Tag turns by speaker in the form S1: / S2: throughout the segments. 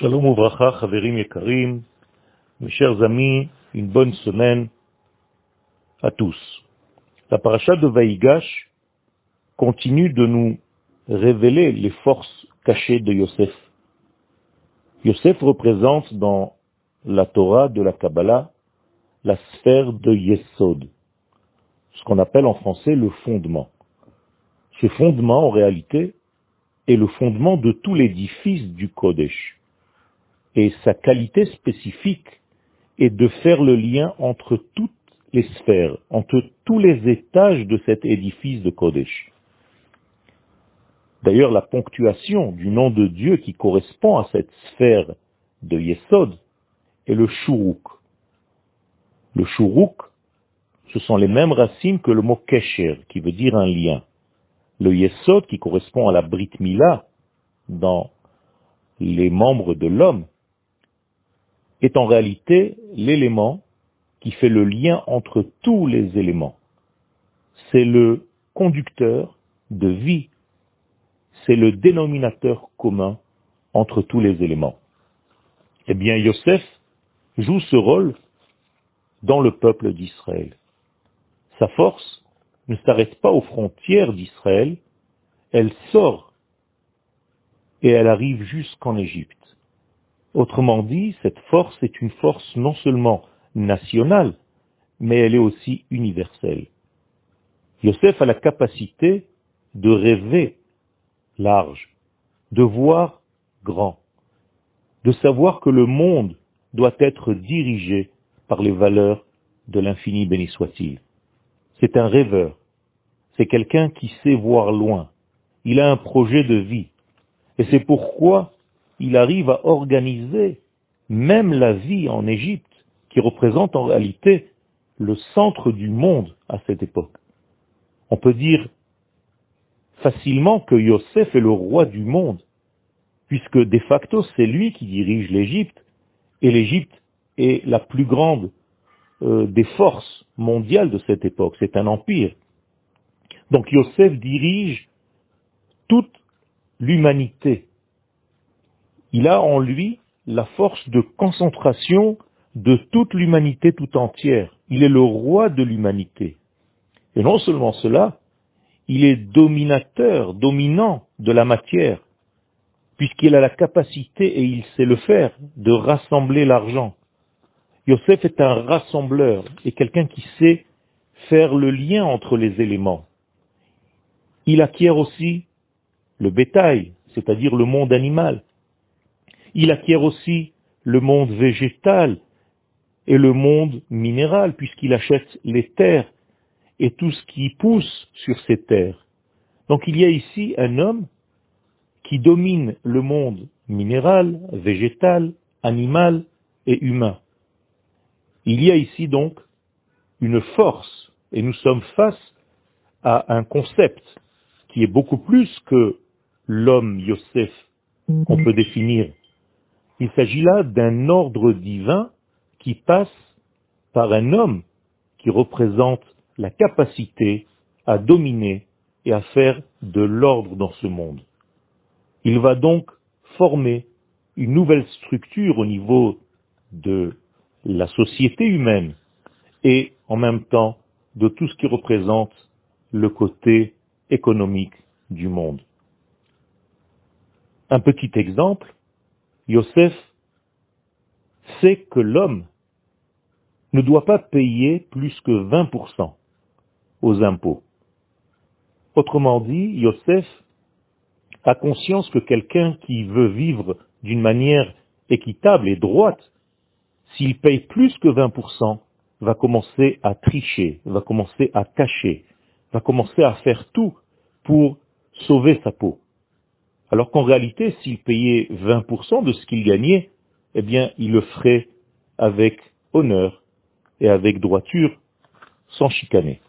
S1: Shalom Uvracha, Chaverim Yekarim, mes chers amis, une bonne semaine à tous. La paracha de Vaïgash continue de nous révéler les forces cachées de Yosef. Yosef représente dans la Torah de la Kabbalah la sphère de Yesod, ce qu'on appelle en français le fondement. Ce fondement, en réalité, est le fondement de tout l'édifice du Kodesh. Et sa qualité spécifique est de faire le lien entre toutes les sphères, entre tous les étages de cet édifice de Kodesh. D'ailleurs, la ponctuation du nom de Dieu qui correspond à cette sphère de Yesod est le Shuruk. Le Shuruk, ce sont les mêmes racines que le mot Kesher, qui veut dire un lien. Le Yesod, qui correspond à la Brit Mila, dans les membres de l'homme, est en réalité l'élément qui fait le lien entre tous les éléments. C'est le conducteur de vie, c'est le dénominateur commun entre tous les éléments. Eh bien, Yosef joue ce rôle dans le peuple d'Israël. Sa force ne s'arrête pas aux frontières d'Israël, elle sort et elle arrive jusqu'en Égypte. Autrement dit, cette force est une force non seulement nationale, mais elle est aussi universelle. Yosef a la capacité de rêver large, de voir grand, de savoir que le monde doit être dirigé par les valeurs de l'infini béni soit-il. C'est un rêveur, c'est quelqu'un qui sait voir loin, il a un projet de vie, et c'est pourquoi il arrive à organiser même la vie en Égypte, qui représente en réalité le centre du monde à cette époque. On peut dire facilement que Yosef est le roi du monde, puisque de facto c'est lui qui dirige l'Égypte, et l'Égypte est la plus grande euh, des forces mondiales de cette époque, c'est un empire. Donc Yosef dirige toute l'humanité il a en lui la force de concentration de toute l'humanité tout entière. Il est le roi de l'humanité. Et non seulement cela, il est dominateur, dominant de la matière, puisqu'il a la capacité, et il sait le faire, de rassembler l'argent. Yosef est un rassembleur et quelqu'un qui sait faire le lien entre les éléments. Il acquiert aussi le bétail, c'est-à-dire le monde animal. Il acquiert aussi le monde végétal et le monde minéral, puisqu'il achète les terres et tout ce qui pousse sur ces terres. Donc il y a ici un homme qui domine le monde minéral, végétal, animal et humain. Il y a ici donc une force, et nous sommes face à un concept qui est beaucoup plus que l'homme Yosef qu'on peut définir il s'agit là d'un ordre divin qui passe par un homme qui représente la capacité à dominer et à faire de l'ordre dans ce monde. Il va donc former une nouvelle structure au niveau de la société humaine et en même temps de tout ce qui représente le côté économique du monde. Un petit exemple, Yosef sait que l'homme ne doit pas payer plus que 20% aux impôts. Autrement dit, Yosef a conscience que quelqu'un qui veut vivre d'une manière équitable et droite, s'il paye plus que 20%, va commencer à tricher, va commencer à cacher, va commencer à faire tout pour sauver sa peau. Alors qu'en réalité, s'il payait 20% de ce qu'il gagnait, eh bien, il le ferait avec honneur et avec droiture, sans chicaner.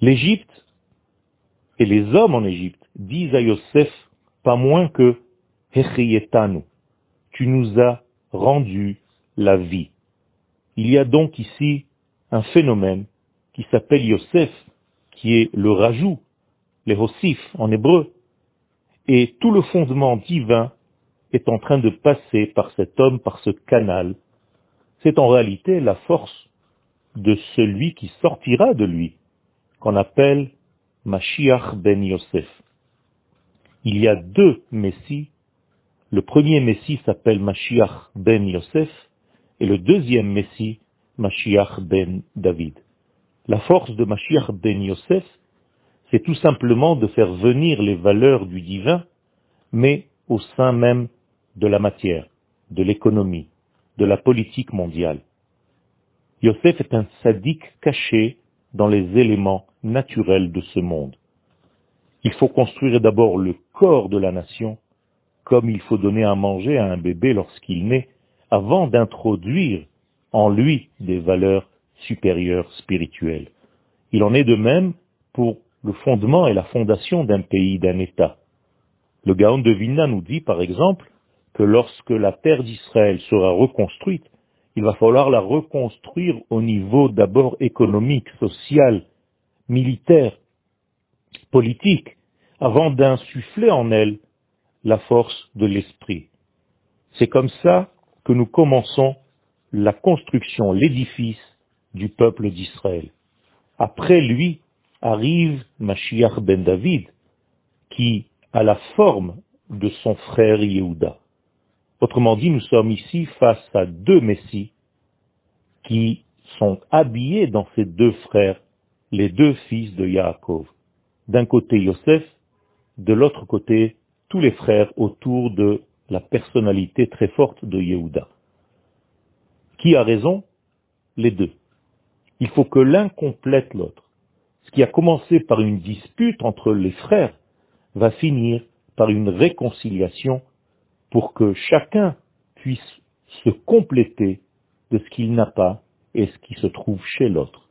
S1: L'Égypte et les hommes en Égypte disent à Yosef pas moins que Hechiyetanu, tu nous as rendu la vie. Il y a donc ici un phénomène qui s'appelle Yosef, qui est le rajout, les hossif en hébreu, et tout le fondement divin est en train de passer par cet homme, par ce canal. C'est en réalité la force de celui qui sortira de lui, qu'on appelle Mashiach ben Yosef. Il y a deux Messies. Le premier Messie s'appelle Mashiach ben Yosef et le deuxième Messie, Mashiach ben David. La force de Mashiach ben Yosef, c'est tout simplement de faire venir les valeurs du divin, mais au sein même de la matière, de l'économie, de la politique mondiale. Yosef est un sadique caché dans les éléments naturels de ce monde. Il faut construire d'abord le corps de la nation, comme il faut donner à manger à un bébé lorsqu'il naît, avant d'introduire en lui des valeurs supérieures spirituelles. Il en est de même pour le fondement et la fondation d'un pays, d'un État. Le Gaon de Vilna nous dit, par exemple, que lorsque la terre d'Israël sera reconstruite, il va falloir la reconstruire au niveau d'abord économique, social, militaire, politique, avant d'insuffler en elle la force de l'esprit. C'est comme ça que nous commençons la construction, l'édifice du peuple d'Israël. Après lui arrive Mashiach ben David, qui a la forme de son frère Yehuda. Autrement dit, nous sommes ici face à deux messies qui sont habillés dans ces deux frères, les deux fils de Yaakov. D'un côté Yosef, de l'autre côté tous les frères autour de la personnalité très forte de Yehuda. Qui a raison? Les deux. Il faut que l'un complète l'autre. Ce qui a commencé par une dispute entre les frères va finir par une réconciliation pour que chacun puisse se compléter de ce qu'il n'a pas et ce qui se trouve chez l'autre.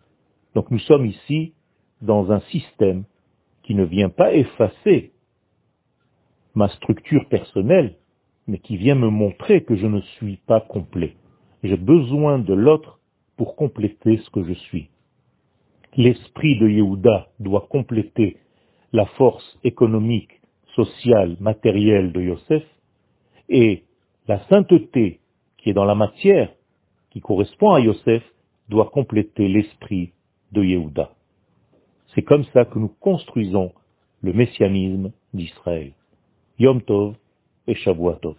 S1: Donc nous sommes ici dans un système qui ne vient pas effacer ma structure personnelle, mais qui vient me montrer que je ne suis pas complet. J'ai besoin de l'autre pour compléter ce que je suis. L'esprit de Yehuda doit compléter la force économique, sociale, matérielle de Yosef, et la sainteté qui est dans la matière, qui correspond à Yosef, doit compléter l'esprit de Yehuda. C'est comme ça que nous construisons le messianisme d'Israël. Yom Tov et Shavuot Tov.